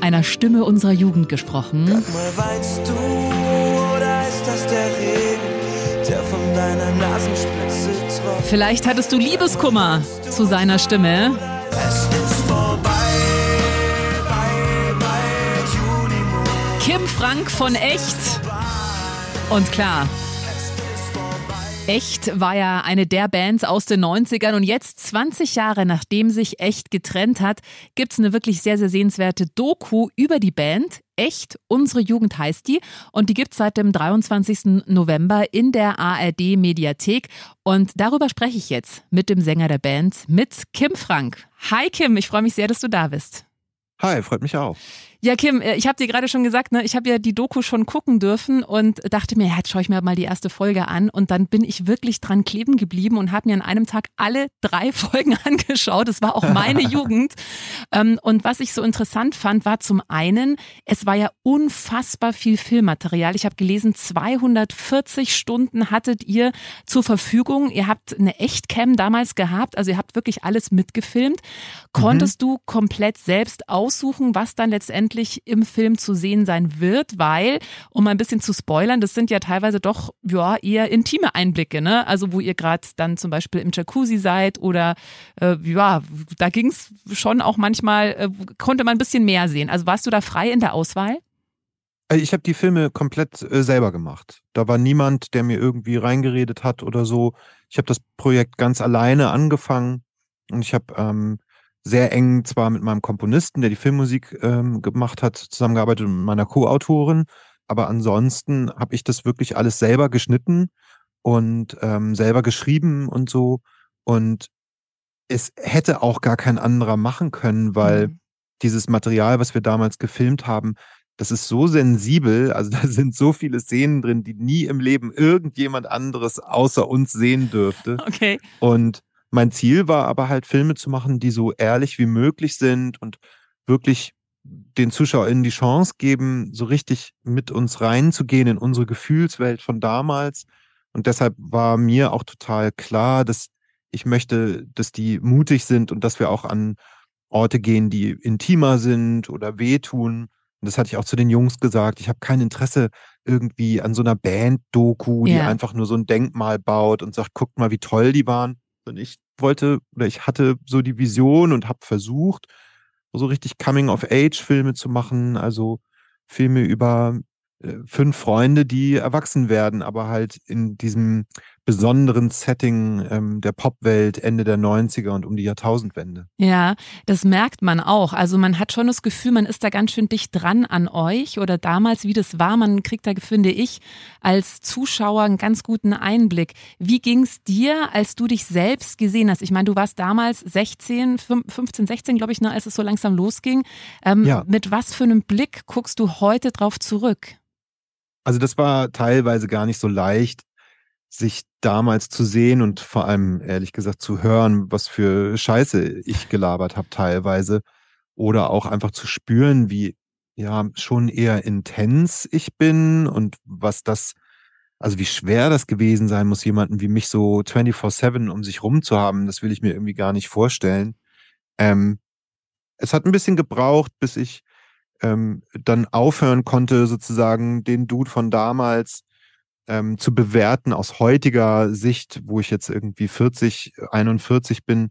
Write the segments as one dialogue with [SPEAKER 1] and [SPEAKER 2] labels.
[SPEAKER 1] einer Stimme unserer Jugend gesprochen.
[SPEAKER 2] Mal, weinst du oder ist das der Regen, der von deiner Nasenspitze tropft?
[SPEAKER 1] Vielleicht hattest du Liebeskummer zu seiner Stimme.
[SPEAKER 2] Es ist vorbei, bei, bei.
[SPEAKER 1] Kim Frank von Echt. Und klar, Echt war ja eine der Bands aus den 90ern und jetzt, 20 Jahre nachdem sich Echt getrennt hat, gibt's eine wirklich sehr, sehr sehenswerte Doku über die Band. Echt, unsere Jugend heißt die und die gibt's seit dem 23. November in der ARD Mediathek und darüber spreche ich jetzt mit dem Sänger der Band, mit Kim Frank. Hi Kim, ich freue mich sehr, dass du da bist.
[SPEAKER 3] Hi, freut mich auch.
[SPEAKER 1] Ja, Kim, äh, ich habe dir gerade schon gesagt, ne, ich habe ja die Doku schon gucken dürfen und dachte mir, ja, jetzt schaue ich mir mal die erste Folge an und dann bin ich wirklich dran kleben geblieben und habe mir an einem Tag alle drei Folgen angeschaut. Das war auch meine Jugend. Ähm, und was ich so interessant fand, war zum einen, es war ja unfassbar viel Filmmaterial. Ich habe gelesen, 240 Stunden hattet ihr zur Verfügung. Ihr habt eine Echtcam damals gehabt, also ihr habt wirklich alles mitgefilmt. Konntest mhm. du komplett selbst aussuchen, was dann letztendlich im Film zu sehen sein wird, weil, um ein bisschen zu spoilern, das sind ja teilweise doch ja, eher intime Einblicke, ne? Also wo ihr gerade dann zum Beispiel im Jacuzzi seid oder äh, ja, da ging es schon auch manchmal, äh, konnte man ein bisschen mehr sehen. Also warst du da frei in der Auswahl?
[SPEAKER 3] Äh, Ich habe die Filme komplett äh, selber gemacht. Da war niemand, der mir irgendwie reingeredet hat oder so. Ich habe das Projekt ganz alleine angefangen und ich habe ähm, sehr eng zwar mit meinem Komponisten, der die Filmmusik ähm, gemacht hat, zusammengearbeitet und mit meiner Co-Autorin, aber ansonsten habe ich das wirklich alles selber geschnitten und ähm, selber geschrieben und so. Und es hätte auch gar kein anderer machen können, weil
[SPEAKER 1] Mhm.
[SPEAKER 3] dieses Material, was wir damals gefilmt haben, das ist so sensibel, also da sind so viele Szenen drin, die nie im Leben irgendjemand anderes außer uns sehen dürfte.
[SPEAKER 1] Okay.
[SPEAKER 3] Und mein Ziel war aber halt, Filme zu machen, die so ehrlich wie möglich sind und wirklich den ZuschauerInnen die Chance geben, so richtig mit uns reinzugehen in unsere Gefühlswelt von damals. Und deshalb war mir auch total klar, dass ich möchte, dass die mutig sind und dass wir auch an Orte gehen, die intimer sind oder wehtun. Und das hatte ich auch zu den Jungs gesagt. Ich habe kein Interesse irgendwie an so einer Band-Doku, die
[SPEAKER 1] Ja.
[SPEAKER 3] einfach nur so ein Denkmal baut und sagt, guckt mal, wie toll die waren. Und ich wollte oder ich hatte so die Vision und habe versucht, so richtig Coming-of-Age-Filme zu machen, also Filme über äh, fünf Freunde, die erwachsen werden, aber halt in diesem besonderen Setting ähm, der Popwelt Ende der 90er und um die Jahrtausendwende.
[SPEAKER 1] Ja, das merkt man auch. Also man hat schon das Gefühl, man ist da ganz schön dicht dran an euch oder damals, wie das war. Man kriegt da, finde ich, als Zuschauer einen ganz guten Einblick. Wie ging's dir, als du dich selbst gesehen hast? Ich meine, du warst damals 16, fünf- 15, 16, glaube ich, ne, als es so langsam losging. Ähm,
[SPEAKER 3] Ja.
[SPEAKER 1] Mit was für einem Blick guckst du heute drauf zurück?
[SPEAKER 3] Also das war teilweise gar nicht so leicht, sich damals zu sehen und vor allem ehrlich gesagt zu hören, was für Scheiße ich gelabert habe teilweise oder auch einfach zu spüren, wie ja schon eher intens ich bin und was das also wie schwer das gewesen sein muss, jemanden wie mich so 24/7 um sich rum zu haben, das will ich mir irgendwie gar nicht vorstellen. Ähm, es hat ein bisschen gebraucht, bis ich ähm, dann aufhören konnte, sozusagen den Dude von damals ähm, zu bewerten aus heutiger Sicht, wo ich jetzt irgendwie 40, 41 bin,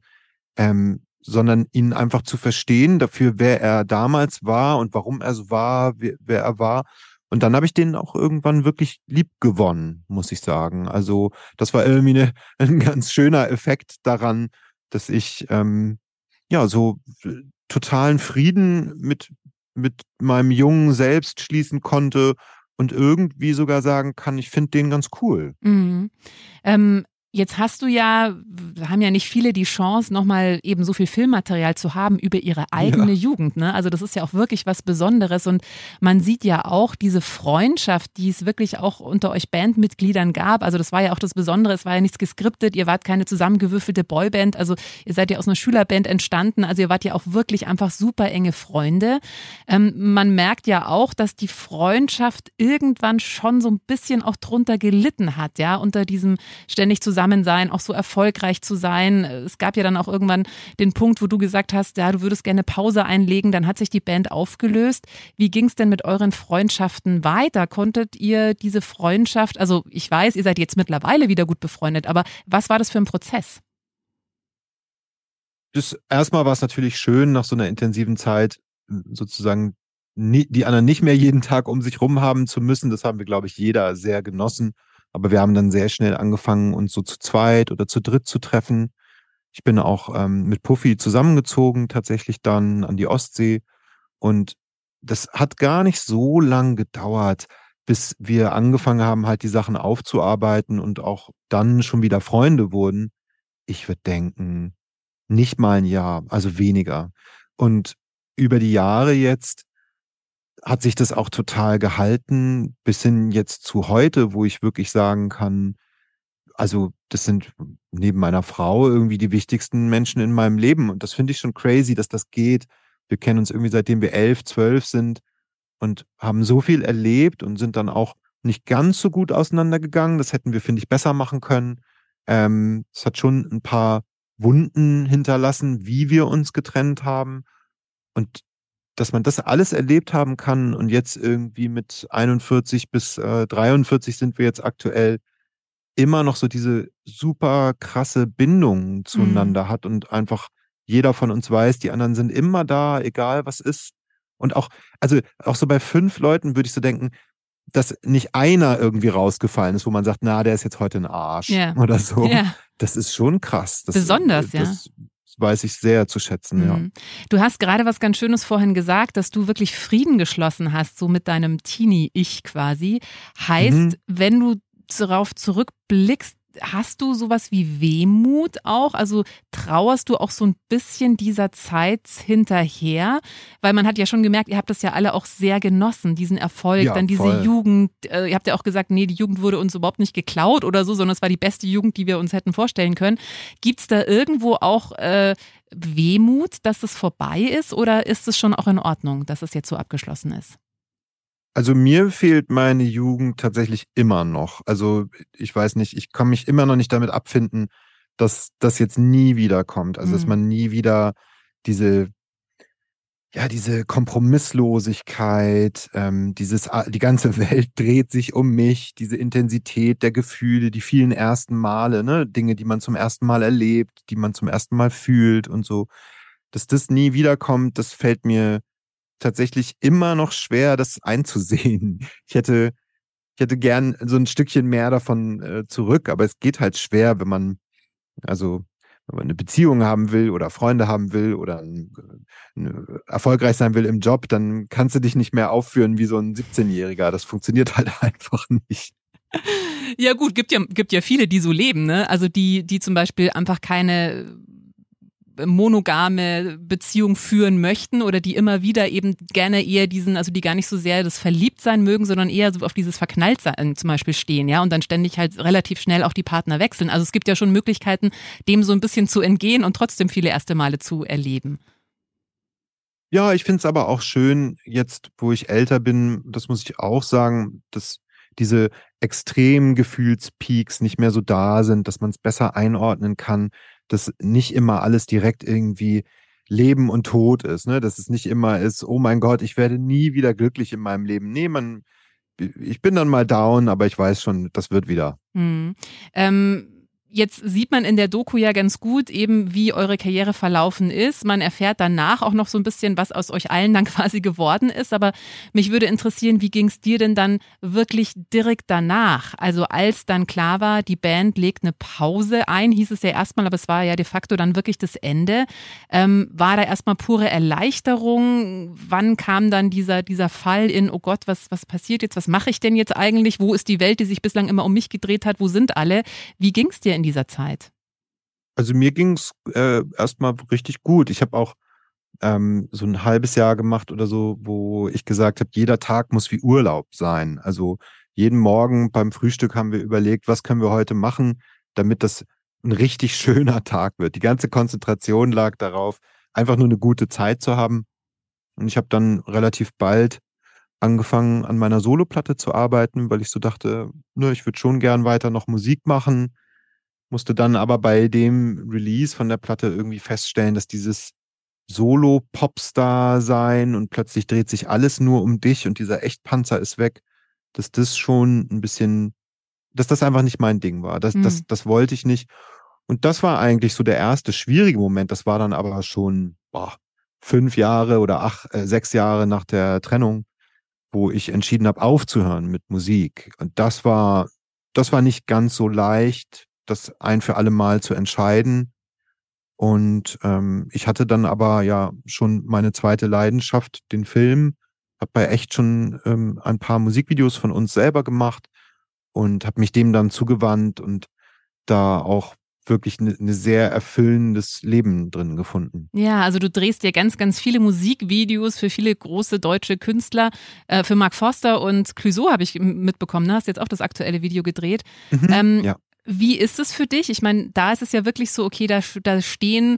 [SPEAKER 3] ähm, sondern ihn einfach zu verstehen dafür, wer er damals war und warum er so war, wer, er war. Und dann habe ich den auch irgendwann wirklich lieb gewonnen, muss ich sagen. Also das war irgendwie eine, ein ganz schöner Effekt daran, dass ich ähm, ja so totalen Frieden mit mit meinem jungen Selbst schließen konnte und irgendwie sogar sagen kann, ich finde den ganz cool.
[SPEAKER 1] Mhm. Ähm, Jetzt hast du ja, haben ja nicht viele die Chance, nochmal eben so viel Filmmaterial zu haben über ihre eigene ja. Jugend. Ne? Also das ist ja auch wirklich was Besonderes. Und man sieht ja auch diese Freundschaft, die es wirklich auch unter euch Bandmitgliedern gab. Also das war ja auch das Besondere. Es war ja nichts geskriptet. Ihr wart keine zusammengewürfelte Boyband. Also ihr seid ja aus einer Schülerband entstanden. Also ihr wart ja auch wirklich einfach super enge Freunde. Ähm, man merkt ja auch, dass die Freundschaft irgendwann schon so ein bisschen auch drunter gelitten hat, ja, unter diesem ständig zusammen zusammen sein, auch so erfolgreich zu sein. Es gab ja dann auch irgendwann den Punkt, wo du gesagt hast, ja, du würdest gerne Pause einlegen, dann hat sich die Band aufgelöst. Wie ging es denn mit euren Freundschaften weiter? Konntet ihr diese Freundschaft, also ich weiß, ihr seid jetzt mittlerweile wieder gut befreundet, aber was war das für ein Prozess?
[SPEAKER 3] Das erstmal war es natürlich schön, nach so einer intensiven Zeit sozusagen die anderen nicht mehr jeden Tag um sich rum haben zu müssen. Das haben wir, glaube ich, jeder sehr genossen. Aber wir haben dann sehr schnell angefangen, uns so zu zweit oder zu dritt zu treffen. Ich bin auch ähm, mit Puffy zusammengezogen, tatsächlich dann an die Ostsee. Und das hat gar nicht so lang gedauert, bis wir angefangen haben, halt die Sachen aufzuarbeiten und auch dann schon wieder Freunde wurden. Ich würde denken, nicht mal ein Jahr, also weniger. Und über die Jahre jetzt hat sich das auch total gehalten, bis hin jetzt zu heute, wo ich wirklich sagen kann, also das sind neben meiner Frau irgendwie die wichtigsten Menschen in meinem Leben. Und das finde ich schon crazy, dass das geht. Wir kennen uns irgendwie seitdem wir elf, zwölf sind und haben so viel erlebt und sind dann auch nicht ganz so gut auseinandergegangen. Das hätten wir, finde ich, besser machen können. Ähm, es hat schon ein paar Wunden hinterlassen, wie wir uns getrennt haben. Und dass man das alles erlebt haben kann und jetzt irgendwie mit 41 bis äh, 43 sind wir jetzt aktuell immer noch so diese super krasse Bindung mhm. zueinander mhm. hat und einfach jeder von uns weiß, die anderen sind immer da, egal was ist. Und auch, also auch so bei fünf Leuten würde ich so denken, dass nicht einer irgendwie rausgefallen ist, wo man sagt, na, der ist jetzt heute ein Arsch yeah. oder so. Yeah. Das ist schon krass. Das,
[SPEAKER 1] Besonders,
[SPEAKER 3] das,
[SPEAKER 1] ja
[SPEAKER 3] weiß ich sehr zu schätzen, mhm. ja.
[SPEAKER 1] Du hast gerade was ganz Schönes vorhin gesagt, dass du wirklich Frieden geschlossen hast, so mit deinem Teenie-Ich quasi. Heißt, mhm. wenn du darauf zurückblickst, hast du sowas wie Wehmut auch? Also trauerst du auch so ein bisschen dieser Zeit hinterher? Weil man hat ja schon gemerkt, ihr habt das ja alle auch sehr genossen, diesen Erfolg, ja, dann diese voll. Jugend. Äh, ihr habt ja auch gesagt, nee, die Jugend wurde uns überhaupt nicht geklaut oder so, sondern es war die beste Jugend, die wir uns hätten vorstellen können. Gibt es da irgendwo auch äh, Wehmut, dass es vorbei ist oder ist es schon auch in Ordnung, dass es jetzt so abgeschlossen ist?
[SPEAKER 3] Also mir fehlt meine Jugend tatsächlich immer noch. Also ich weiß nicht, ich kann mich immer noch nicht damit abfinden, dass das jetzt nie wieder kommt. Also mhm. dass man nie wieder diese ja, diese Kompromisslosigkeit, ähm, dieses, die ganze Welt dreht sich um mich, diese Intensität der Gefühle, die vielen ersten Male, ne, Dinge, die man zum ersten Mal erlebt, die man zum ersten Mal fühlt und so, dass das nie wiederkommt, das fällt mir tatsächlich immer noch schwer, das einzusehen. Ich hätte, ich hätte gern so ein Stückchen mehr davon äh, zurück, aber es geht halt schwer, wenn man, also wenn man eine Beziehung haben will oder Freunde haben will oder ein, ein, erfolgreich sein will im Job, dann kannst du dich nicht mehr aufführen wie so ein 17-Jähriger. Das funktioniert halt einfach nicht.
[SPEAKER 1] Ja gut, gibt ja, gibt ja viele, die so leben, ne? Also die, die zum Beispiel einfach keine monogame Beziehung führen möchten oder die immer wieder eben gerne eher diesen, also die gar nicht so sehr das Verliebtsein mögen, sondern eher so auf dieses Verknalltsein zum Beispiel stehen, ja, und dann ständig halt relativ schnell auch die Partner wechseln. Also es gibt ja schon Möglichkeiten, dem so ein bisschen zu entgehen und trotzdem viele erste Male zu erleben.
[SPEAKER 3] Ja, ich finde es aber auch schön, jetzt, wo ich älter bin, das muss ich auch sagen, dass diese extremen Gefühlspeaks nicht mehr so da sind, dass man es besser einordnen kann dass nicht immer alles direkt irgendwie Leben und Tod ist, ne? Dass es nicht immer ist, oh mein Gott, ich werde nie wieder glücklich in meinem Leben. Nee, man, ich bin dann mal down, aber ich weiß schon, das wird wieder.
[SPEAKER 1] Hm. Ähm, Jetzt sieht man in der Doku ja ganz gut eben, wie eure Karriere verlaufen ist. Man erfährt danach auch noch so ein bisschen, was aus euch allen dann quasi geworden ist. Aber mich würde interessieren, wie ging es dir denn dann wirklich direkt danach? Also als dann klar war, die Band legt eine Pause ein, hieß es ja erstmal, aber es war ja de facto dann wirklich das Ende. Ähm, war da erstmal pure Erleichterung? Wann kam dann dieser, dieser Fall in, oh Gott, was, was passiert jetzt? Was mache ich denn jetzt eigentlich? Wo ist die Welt, die sich bislang immer um mich gedreht hat? Wo sind alle? Wie ging es dir in in dieser Zeit?
[SPEAKER 3] Also mir ging's äh, erstmal richtig gut. Ich habe auch ähm, so ein halbes Jahr gemacht oder so, wo ich gesagt habe, jeder Tag muss wie Urlaub sein. Also jeden Morgen beim Frühstück haben wir überlegt, was können wir heute machen, damit das ein richtig schöner Tag wird. Die ganze Konzentration lag darauf, einfach nur eine gute Zeit zu haben. Und ich habe dann relativ bald angefangen, an meiner Soloplatte zu arbeiten, weil ich so dachte, ne, ich würde schon gern weiter noch Musik machen. Musste dann aber bei dem Release von der Platte irgendwie feststellen, dass dieses Solo-Popstar sein und plötzlich dreht sich alles nur um dich und dieser Echtpanzer ist weg, dass das schon ein bisschen, dass das einfach nicht mein Ding war. Das, mhm. das, das wollte ich nicht. Und das war eigentlich so der erste schwierige Moment. Das war dann aber schon boah, fünf Jahre oder acht, äh, sechs Jahre nach der Trennung, wo ich entschieden habe, aufzuhören mit Musik. Und das war, das war nicht ganz so leicht, das ein für alle Mal zu entscheiden. Und ähm, ich hatte dann aber ja schon meine zweite Leidenschaft, den Film, habe bei echt schon ähm, ein paar Musikvideos von uns selber gemacht und habe mich dem dann zugewandt und da auch wirklich eine ne sehr erfüllendes Leben drin gefunden.
[SPEAKER 1] Ja, also du drehst ja ganz, ganz viele Musikvideos für viele große deutsche Künstler. Äh, für Mark Forster und Clouseau habe ich mitbekommen. Ne? Hast jetzt auch das aktuelle Video gedreht. Mhm, ähm, ja. Wie ist es für dich? Ich meine, da ist es ja wirklich so, okay, da, da stehen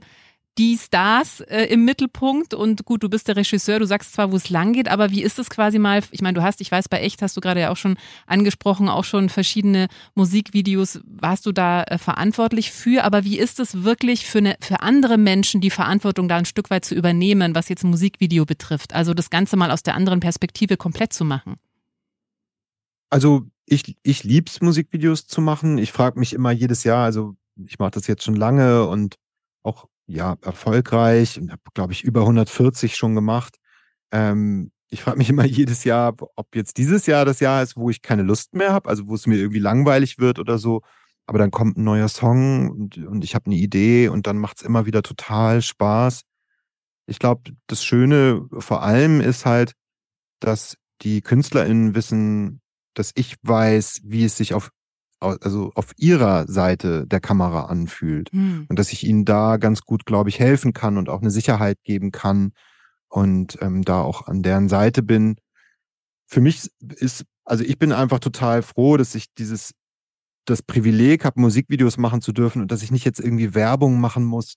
[SPEAKER 1] die Stars äh, im Mittelpunkt und gut, du bist der Regisseur, du sagst zwar, wo es lang geht, aber wie ist es quasi mal, ich meine, du hast, ich weiß, bei Echt hast du gerade ja auch schon angesprochen, auch schon verschiedene Musikvideos, warst du da äh, verantwortlich für, aber wie ist es wirklich für, eine, für andere Menschen, die Verantwortung da ein Stück weit zu übernehmen, was jetzt ein Musikvideo betrifft, also das Ganze mal aus der anderen Perspektive komplett zu machen?
[SPEAKER 3] Also ich, ich lieb's, Musikvideos zu machen. Ich frage mich immer jedes Jahr, also ich mache das jetzt schon lange und auch ja erfolgreich und habe, glaube ich, über 140 schon gemacht. Ähm, ich frage mich immer jedes Jahr, ob jetzt dieses Jahr das Jahr ist, wo ich keine Lust mehr habe, also wo es mir irgendwie langweilig wird oder so. Aber dann kommt ein neuer Song und, und ich habe eine Idee und dann macht es immer wieder total Spaß. Ich glaube, das Schöne vor allem ist halt, dass die KünstlerInnen wissen, dass ich weiß, wie es sich auf also auf ihrer Seite der Kamera anfühlt mhm. und dass ich ihnen da ganz gut, glaube ich, helfen kann und auch eine Sicherheit geben kann und ähm, da auch an deren Seite bin. Für mich ist, also ich bin einfach total froh, dass ich dieses das Privileg habe, Musikvideos machen zu dürfen und dass ich nicht jetzt irgendwie Werbung machen muss,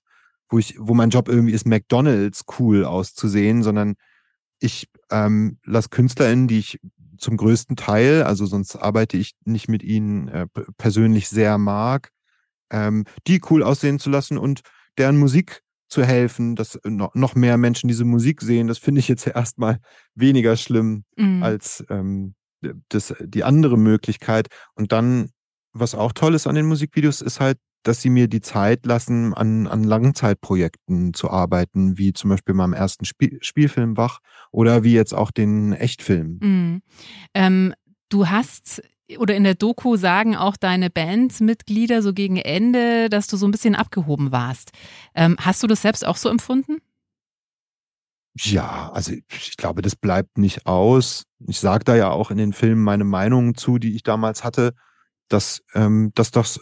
[SPEAKER 3] wo ich, wo mein Job irgendwie ist, McDonalds cool auszusehen, sondern ich ähm, lasse KünstlerInnen, die ich zum größten Teil, also sonst arbeite ich nicht mit ihnen äh, persönlich sehr mag, ähm, die cool aussehen zu lassen und deren Musik zu helfen, dass noch mehr Menschen diese Musik sehen. Das finde ich jetzt erstmal weniger schlimm mhm. als ähm, das, die andere Möglichkeit. Und dann, was auch toll ist an den Musikvideos, ist halt, dass sie mir die Zeit lassen, an, an Langzeitprojekten zu arbeiten, wie zum Beispiel meinem ersten Spiel, Spielfilm Wach oder wie jetzt auch den Echtfilm.
[SPEAKER 1] Mhm. Ähm, du hast oder in der Doku sagen auch deine Bandmitglieder so gegen Ende, dass du so ein bisschen abgehoben warst. Ähm, hast du das selbst auch so empfunden?
[SPEAKER 3] Ja, also ich glaube, das bleibt nicht aus. Ich sage da ja auch in den Filmen meine Meinungen zu, die ich damals hatte, dass, ähm, dass das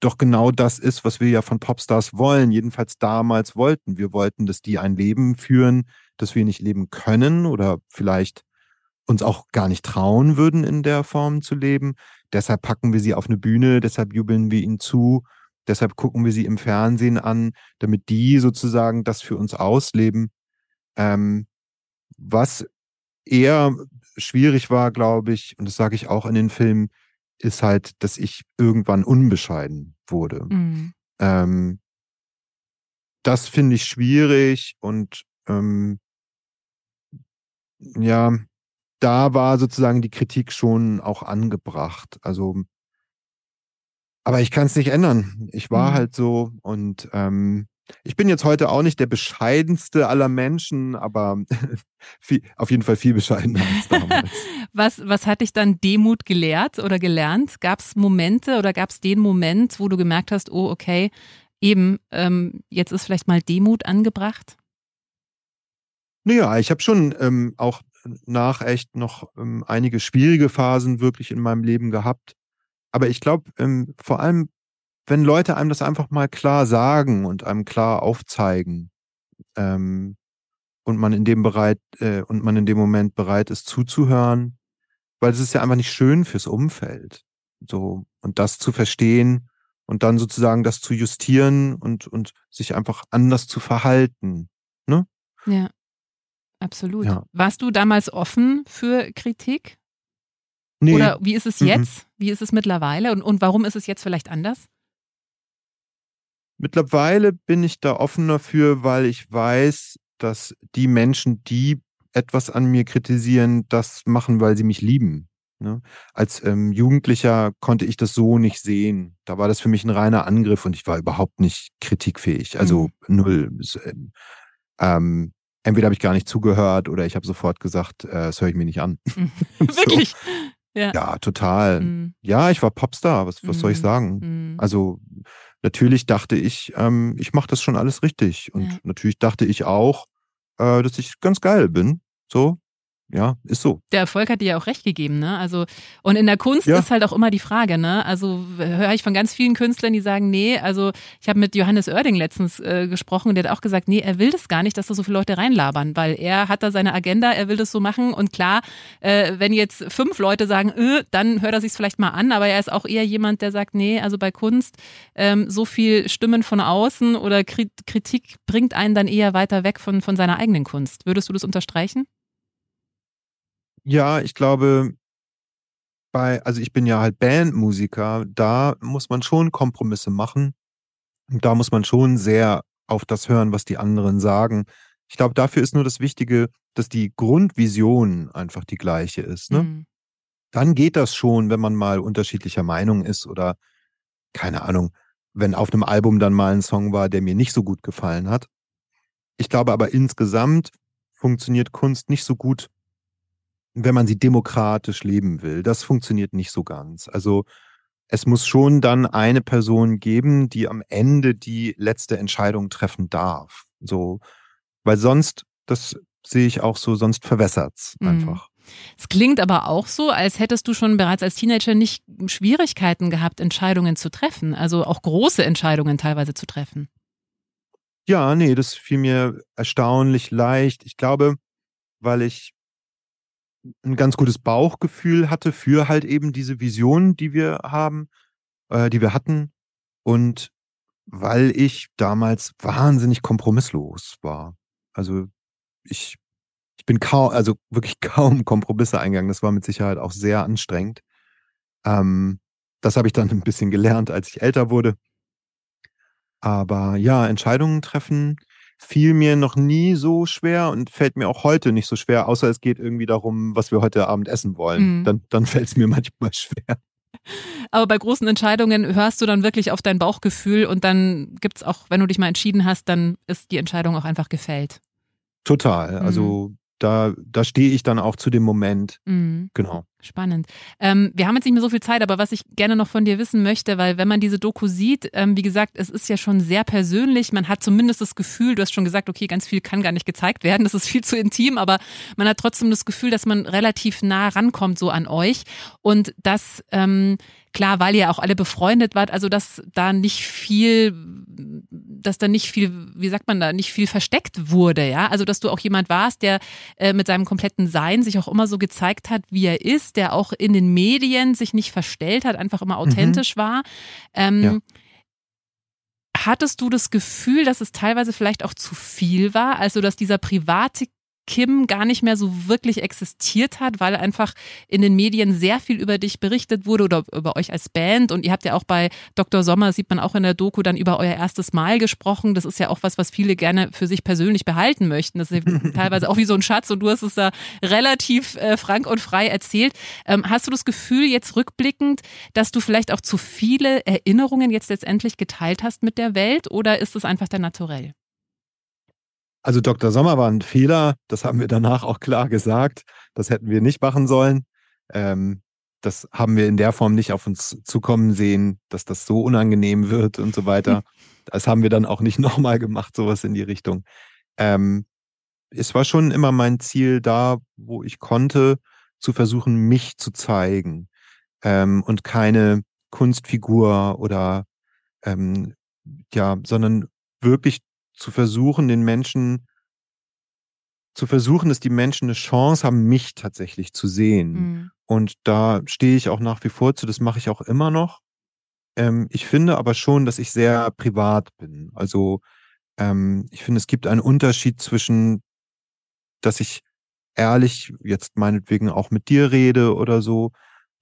[SPEAKER 3] doch genau das ist, was wir ja von Popstars wollen. Jedenfalls damals wollten. Wir wollten, dass die ein Leben führen, das wir nicht leben können oder vielleicht uns auch gar nicht trauen würden, in der Form zu leben. Deshalb packen wir sie auf eine Bühne, deshalb jubeln wir ihnen zu, deshalb gucken wir sie im Fernsehen an, damit die sozusagen das für uns ausleben. Ähm, was eher schwierig war, glaube ich, und das sage ich auch in den Filmen, ist halt, dass ich irgendwann unbescheiden wurde. Mhm. Ähm, das finde ich schwierig und ähm, ja, da war sozusagen die Kritik schon auch angebracht. Also, aber ich kann es nicht ändern. Ich war mhm. halt so und ähm, ich bin jetzt heute auch nicht der bescheidenste aller Menschen, aber viel, auf jeden Fall viel bescheidener als damals.
[SPEAKER 1] was, was hat dich dann Demut gelehrt oder gelernt? Gab es Momente oder gab es den Moment, wo du gemerkt hast, oh, okay, eben, ähm, jetzt ist vielleicht mal Demut angebracht?
[SPEAKER 3] Naja, ich habe schon ähm, auch nach echt noch ähm, einige schwierige Phasen wirklich in meinem Leben gehabt. Aber ich glaube, ähm, vor allem wenn Leute einem das einfach mal klar sagen und einem klar aufzeigen ähm, und man in dem bereit äh, und man in dem Moment bereit ist zuzuhören, weil es ist ja einfach nicht schön fürs Umfeld. So und das zu verstehen und dann sozusagen das zu justieren und und sich einfach anders zu verhalten. Ne?
[SPEAKER 1] Ja, absolut.
[SPEAKER 3] Ja.
[SPEAKER 1] Warst du damals offen für Kritik?
[SPEAKER 3] Nee,
[SPEAKER 1] Oder wie ist es
[SPEAKER 3] Mhm.
[SPEAKER 1] jetzt? Wie ist es mittlerweile? Und, und warum ist es jetzt vielleicht anders?
[SPEAKER 3] Mittlerweile bin ich da offener für, weil ich weiß, dass die Menschen, die etwas an mir kritisieren, das machen, weil sie mich lieben. Ne? Als ähm, Jugendlicher konnte ich das so nicht sehen. Da war das für mich ein reiner Angriff und ich war überhaupt nicht kritikfähig. Also null. Es, ähm, Ähm, entweder habe ich gar nicht zugehört oder ich habe sofort gesagt, äh, das höre ich mir nicht an. So.
[SPEAKER 1] Wirklich? Ja.
[SPEAKER 3] Ja, total.
[SPEAKER 1] Mhm.
[SPEAKER 3] Ja, ich war Popstar. Was, was soll ich
[SPEAKER 1] Mhm.
[SPEAKER 3] sagen?
[SPEAKER 1] Mhm.
[SPEAKER 3] Also natürlich dachte ich, ähm, ich mache das schon alles richtig. Und
[SPEAKER 1] Ja.
[SPEAKER 3] natürlich dachte ich auch, äh, dass ich ganz geil bin. So, ja, ist so.
[SPEAKER 1] Der Erfolg hat dir ja auch recht gegeben, ne? Also, und in der Kunst
[SPEAKER 3] Ja.
[SPEAKER 1] ist halt auch immer die Frage, ne? Also höre ich von ganz vielen Künstlern, die sagen, nee, also ich habe mit Johannes Oerding letztens äh, gesprochen und der hat auch gesagt, nee, er will das gar nicht, dass da so viele Leute reinlabern, weil er hat da seine Agenda, er will das so machen und klar, äh, wenn jetzt fünf Leute sagen, äh, dann hört er sich's vielleicht mal an, aber er ist auch eher jemand, der sagt, nee, also bei Kunst ähm, so viel Stimmen von außen oder Kri Kritik bringt einen dann eher weiter weg von, von seiner eigenen Kunst. Würdest du das unterstreichen?
[SPEAKER 3] Ja, ich glaube, bei, also ich bin ja halt Bandmusiker, da muss man schon Kompromisse machen. Und Da muss man schon sehr auf das hören, was die anderen sagen. Ich glaube, dafür ist nur das Wichtige, dass die Grundvision einfach die gleiche ist. Ne?
[SPEAKER 1] Mhm.
[SPEAKER 3] Dann geht das schon, wenn man mal unterschiedlicher Meinung ist oder keine Ahnung, wenn auf einem Album dann mal ein Song war, der mir nicht so gut gefallen hat. Ich glaube aber insgesamt funktioniert Kunst nicht so gut, wenn man sie demokratisch leben will. Das funktioniert nicht so ganz. Also es muss schon dann eine Person geben, die am Ende die letzte Entscheidung treffen darf. So, weil sonst, das sehe ich auch so, sonst verwässert's
[SPEAKER 1] Mhm.
[SPEAKER 3] einfach.
[SPEAKER 1] Es klingt aber auch so, als hättest du schon bereits als Teenager nicht Schwierigkeiten gehabt, Entscheidungen zu treffen, also auch große Entscheidungen teilweise zu treffen.
[SPEAKER 3] Ja, nee, das fiel mir erstaunlich leicht. Ich glaube, weil ich ein ganz gutes Bauchgefühl hatte für halt eben diese Vision, die wir haben, äh, die wir hatten. Und weil ich damals wahnsinnig kompromisslos war. Also ich, ich bin kaum, also wirklich kaum Kompromisse eingegangen. Das war mit Sicherheit auch sehr anstrengend. Ähm, das habe ich dann ein bisschen gelernt, als ich älter wurde. Aber ja, Entscheidungen treffen fiel mir noch nie so schwer und fällt mir auch heute nicht so schwer, außer es geht irgendwie darum, was wir heute Abend essen wollen.
[SPEAKER 1] Mhm.
[SPEAKER 3] Dann, dann fällt es mir manchmal schwer.
[SPEAKER 1] Aber bei großen Entscheidungen hörst du dann wirklich auf dein Bauchgefühl und dann gibt's auch, wenn du dich mal entschieden hast, dann ist die Entscheidung auch einfach gefällt.
[SPEAKER 3] Total.
[SPEAKER 1] Mhm.
[SPEAKER 3] Da, da stehe ich dann auch zu dem Moment.
[SPEAKER 1] Mhm.
[SPEAKER 3] Genau.
[SPEAKER 1] Spannend. Ähm, wir haben jetzt nicht mehr so viel Zeit, aber was ich gerne noch von dir wissen möchte, weil wenn man diese Doku sieht, ähm, wie gesagt, es ist ja schon sehr persönlich. Man hat zumindest das Gefühl, du hast schon gesagt, okay, ganz viel kann gar nicht gezeigt werden, das ist viel zu intim, aber man hat trotzdem das Gefühl, dass man relativ nah rankommt so an euch und dass ähm, klar, weil ihr auch alle befreundet wart, also dass da nicht viel, dass da nicht viel, wie sagt man da, nicht viel versteckt wurde, ja. Also dass du auch jemand warst, der äh, mit seinem kompletten Sein sich auch immer so gezeigt hat, wie er ist, der auch in den Medien sich nicht verstellt hat, einfach immer authentisch war. Ähm,
[SPEAKER 3] Ja.
[SPEAKER 1] Hattest du das Gefühl, dass es teilweise vielleicht auch zu viel war? Also, dass dieser private Kim gar nicht mehr so wirklich existiert hat, weil einfach in den Medien sehr viel über dich berichtet wurde oder über euch als Band. Und ihr habt ja auch bei Dr. Sommer, sieht man auch in der Doku, dann über euer erstes Mal gesprochen. Das ist ja auch was, was viele gerne für sich persönlich behalten möchten. Das ist teilweise auch wie so ein Schatz und du hast es da relativ äh, frank und frei erzählt. Ähm, hast du das Gefühl jetzt rückblickend, dass du vielleicht auch zu viele Erinnerungen jetzt letztendlich geteilt hast mit der Welt oder ist es einfach der Naturell?
[SPEAKER 3] Also Dr. Sommer war ein Fehler, das haben wir danach auch klar gesagt. Das hätten wir nicht machen sollen. Ähm, das haben wir in der Form nicht auf uns zukommen sehen, dass das so unangenehm wird und so weiter. Das haben wir dann auch nicht nochmal gemacht, sowas in die Richtung. Ähm, es war schon immer mein Ziel, da, wo ich konnte, zu versuchen, mich zu zeigen ähm, und keine Kunstfigur oder ähm, ja, sondern wirklich zu versuchen, den Menschen zu versuchen, dass die Menschen eine Chance haben, mich tatsächlich zu sehen.
[SPEAKER 1] Mhm.
[SPEAKER 3] Und da stehe ich auch nach wie vor zu, das mache ich auch immer noch. Ähm, ich finde aber schon, dass ich sehr privat bin. Also ähm, ich finde, es gibt einen Unterschied zwischen, dass ich ehrlich jetzt meinetwegen auch mit dir rede oder so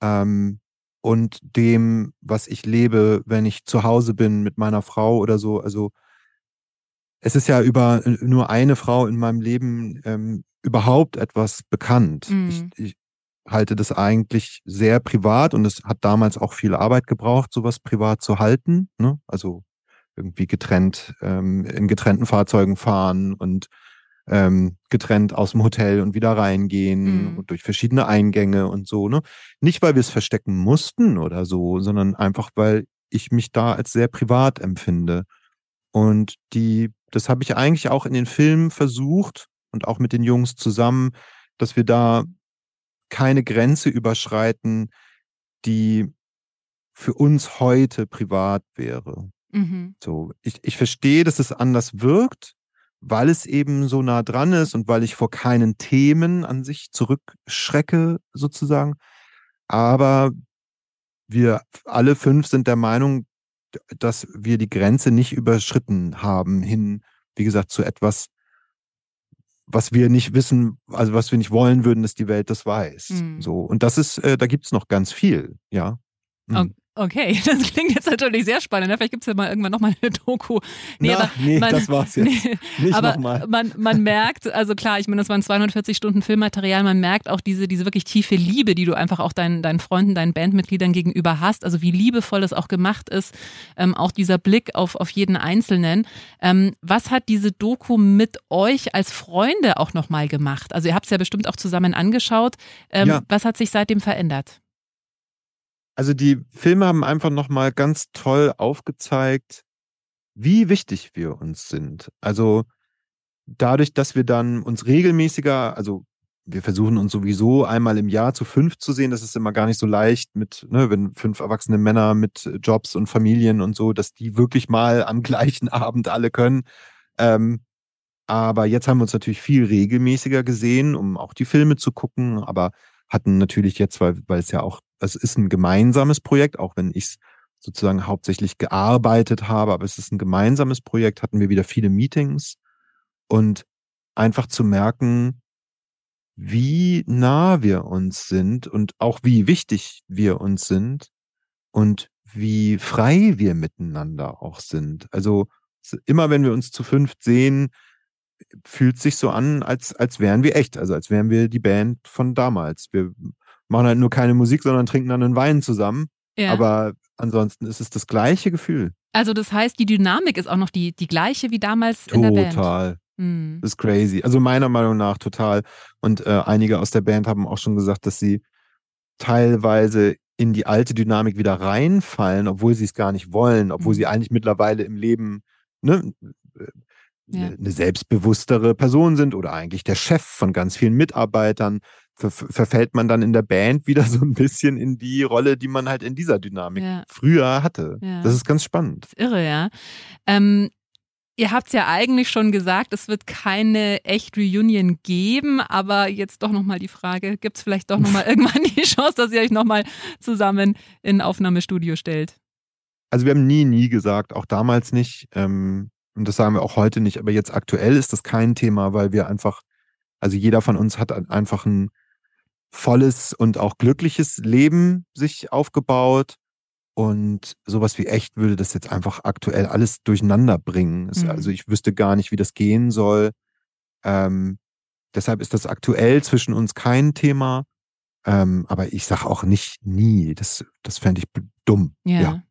[SPEAKER 3] ähm, und dem, was ich lebe, wenn ich zu Hause bin mit meiner Frau oder so. Also es ist ja über äh, nur eine Frau in meinem Leben ähm, überhaupt etwas bekannt.
[SPEAKER 1] Mhm.
[SPEAKER 3] Ich, ich halte das eigentlich sehr privat und es hat damals auch viel Arbeit gebraucht, sowas privat zu halten. Ne? Also irgendwie getrennt, ähm, in getrennten Fahrzeugen fahren und ähm, getrennt aus dem Hotel und wieder reingehen
[SPEAKER 1] Mhm.
[SPEAKER 3] und durch verschiedene Eingänge und so. Ne? Nicht, weil wir es verstecken mussten oder so, sondern einfach, weil ich mich da als sehr privat empfinde. Und die, das habe ich eigentlich auch in den Filmen versucht und auch mit den Jungs zusammen, dass wir da keine Grenze überschreiten, die für uns heute privat wäre.
[SPEAKER 1] Mhm.
[SPEAKER 3] So, ich, ich verstehe, dass es anders wirkt, weil es eben so nah dran ist und weil ich vor keinen Themen an sich zurückschrecke, sozusagen. Aber wir alle fünf sind der Meinung, dass wir die Grenze nicht überschritten haben, hin, wie gesagt, zu etwas, was wir nicht wissen, also was wir nicht wollen würden, dass die Welt das weiß.
[SPEAKER 1] Mhm.
[SPEAKER 3] So. Und das ist, äh, da gibt's noch ganz viel, ja. Mhm.
[SPEAKER 1] Okay. Das klingt jetzt natürlich sehr spannend. ne? Vielleicht gibt es ja mal irgendwann nochmal eine Doku. Nee,
[SPEAKER 3] Na,
[SPEAKER 1] aber
[SPEAKER 3] nee,
[SPEAKER 1] man-
[SPEAKER 3] das war's jetzt.
[SPEAKER 1] Nee,
[SPEAKER 3] Nicht
[SPEAKER 1] aber
[SPEAKER 3] nochmal.
[SPEAKER 1] man, man merkt, also klar, ich meine, das waren 240 Stunden Filmmaterial, man merkt auch diese, diese wirklich tiefe Liebe, die du einfach auch deinen, deinen Freunden, deinen Bandmitgliedern gegenüber hast, also wie liebevoll das auch gemacht ist, ähm, auch dieser Blick auf, auf jeden Einzelnen. Ähm, was hat diese Doku mit euch als Freunde auch nochmal gemacht? Also ihr habt es ja bestimmt auch zusammen angeschaut. Ähm,
[SPEAKER 3] Ja.
[SPEAKER 1] Was hat sich seitdem verändert?
[SPEAKER 3] Also die Filme haben einfach nochmal ganz toll aufgezeigt, wie wichtig wir uns sind. Also dadurch, dass wir dann uns regelmäßiger, also wir versuchen uns sowieso einmal im Jahr zu fünf zu sehen, das ist immer gar nicht so leicht mit, ne, wenn fünf erwachsene Männer mit Jobs und Familien und so, dass die wirklich mal am gleichen Abend alle können. Ähm, aber jetzt haben wir uns natürlich viel regelmäßiger gesehen, um auch die Filme zu gucken, aber hatten natürlich jetzt, weil, weil es ja auch, es ist ein gemeinsames Projekt, auch wenn ich es sozusagen hauptsächlich gearbeitet habe, aber es ist ein gemeinsames Projekt, hatten wir wieder viele Meetings und einfach zu merken, wie nah wir uns sind und auch wie wichtig wir uns sind und wie frei wir miteinander auch sind. Also immer wenn wir uns zu fünft sehen, fühlt sich so an, als, als wären wir echt, also als wären wir die Band von damals. Wir machen halt nur keine Musik, sondern trinken dann einen Wein zusammen.
[SPEAKER 1] Ja.
[SPEAKER 3] Aber ansonsten ist es das gleiche Gefühl.
[SPEAKER 1] also das heißt, die Dynamik ist auch noch die, die gleiche wie damals in der Band.
[SPEAKER 3] Total.
[SPEAKER 1] Hm.
[SPEAKER 3] Das ist crazy. Also meiner Meinung nach total. Und äh, einige aus der Band haben auch schon gesagt, dass sie teilweise in die alte Dynamik wieder reinfallen, obwohl sie es gar nicht wollen, obwohl
[SPEAKER 1] Mhm.
[SPEAKER 3] sie eigentlich mittlerweile im Leben ne,
[SPEAKER 1] Ja.
[SPEAKER 3] eine selbstbewusstere Person sind oder eigentlich der Chef von ganz vielen Mitarbeitern, ver verfällt man dann in der Band wieder so ein bisschen in die Rolle, die man halt in dieser Dynamik
[SPEAKER 1] Ja.
[SPEAKER 3] früher hatte.
[SPEAKER 1] Ja.
[SPEAKER 3] Das ist ganz spannend.
[SPEAKER 1] ist irre, ja. Ähm, ihr habt es ja eigentlich schon gesagt, es wird keine echt Reunion geben, aber jetzt doch nochmal die Frage, gibt es vielleicht doch nochmal irgendwann die Chance, dass ihr euch nochmal zusammen in ein Aufnahmestudio stellt?
[SPEAKER 3] Also wir haben nie, nie gesagt, auch damals nicht, ähm, und das sagen wir auch heute nicht, aber jetzt aktuell ist das kein Thema, weil wir einfach, also jeder von uns hat ein- einfach ein volles und auch glückliches Leben sich aufgebaut. Und sowas wie echt würde das jetzt einfach aktuell alles durcheinander bringen.
[SPEAKER 1] Mhm.
[SPEAKER 3] Also ich wüsste gar nicht, wie das gehen soll. Ähm, deshalb ist das aktuell zwischen uns kein Thema. Ähm, aber ich sage auch nicht nie. Das, das fände ich dumm.
[SPEAKER 1] Ja.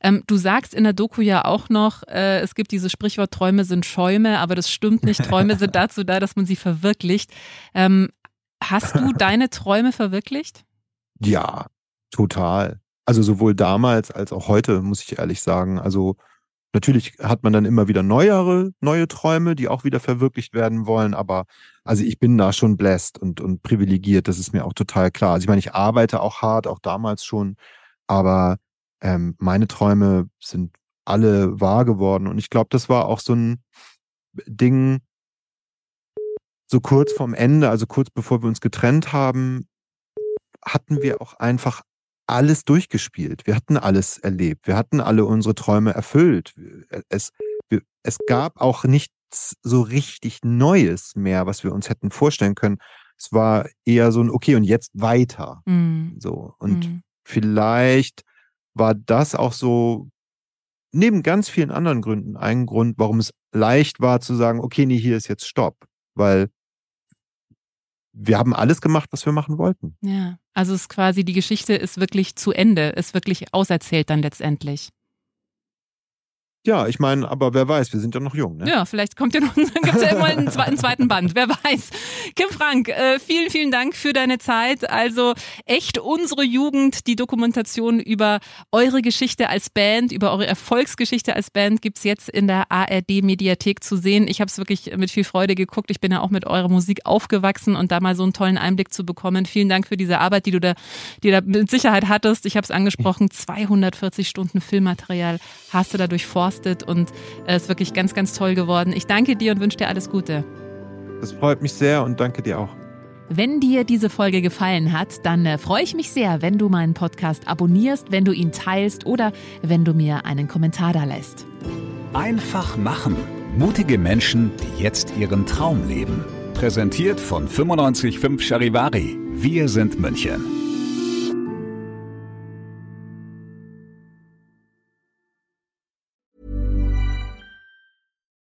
[SPEAKER 1] Ähm, du sagst in der Doku ja auch noch, äh, es gibt dieses Sprichwort, Träume sind Schäume, aber das stimmt nicht. Träume sind dazu da, dass man sie verwirklicht. Ähm, hast du deine Träume verwirklicht?
[SPEAKER 3] Ja, total. Also sowohl damals als auch heute, muss ich ehrlich sagen. Also natürlich hat man dann immer wieder neuere, neue Träume, die auch wieder verwirklicht werden wollen. Aber also ich bin da schon blessed und, und privilegiert. Das ist mir auch total klar. Also ich meine, ich arbeite auch hart, auch damals schon. Aber ähm, meine Träume sind alle wahr geworden. Und ich glaube, das war auch so ein Ding, so kurz vorm Ende, also kurz bevor wir uns getrennt haben, hatten wir auch einfach alles durchgespielt. Wir hatten alles erlebt. Wir hatten alle unsere Träume erfüllt. Es, es gab auch nichts so richtig Neues mehr, was wir uns hätten vorstellen können. Es war eher so ein, okay, und jetzt weiter.
[SPEAKER 1] Mm.
[SPEAKER 3] So. Und
[SPEAKER 1] Mm.
[SPEAKER 3] vielleicht war das auch so neben ganz vielen anderen Gründen ein Grund, warum es leicht war zu sagen, okay, nee, hier ist jetzt Stopp. Weil wir haben alles gemacht, was wir machen wollten.
[SPEAKER 1] Ja, also es ist quasi, die Geschichte ist wirklich zu Ende, ist wirklich auserzählt dann letztendlich.
[SPEAKER 3] Ja, ich meine, aber wer weiß, wir sind ja noch jung, ne?
[SPEAKER 1] Ja, vielleicht kommt ja noch gibt's ja irgendwann einen, zwe- einen zweiten Band, wer weiß. Kim Frank, äh, vielen, vielen Dank für deine Zeit. Also echt unsere Jugend, die Dokumentation über eure Geschichte als Band, über eure Erfolgsgeschichte als Band gibt's jetzt in der ARD-Mediathek zu sehen. Ich habe es wirklich mit viel Freude geguckt. Ich bin ja auch mit eurer Musik aufgewachsen und da mal so einen tollen Einblick zu bekommen. Vielen Dank für diese Arbeit, die du da, die da mit Sicherheit hattest. Ich habe es angesprochen, 240 Stunden Filmmaterial hast du da durchforstet und es ist wirklich ganz, ganz toll geworden. Ich danke dir und wünsche dir alles Gute.
[SPEAKER 3] Das freut mich sehr und danke dir auch.
[SPEAKER 1] Wenn dir diese Folge gefallen hat, dann äh, freue ich mich sehr, wenn du meinen Podcast abonnierst, wenn du ihn teilst oder wenn du mir einen Kommentar da lässt.
[SPEAKER 4] Einfach machen. Mutige Menschen, die jetzt ihren Traum leben. Präsentiert von 955 Charivari. Wir sind München.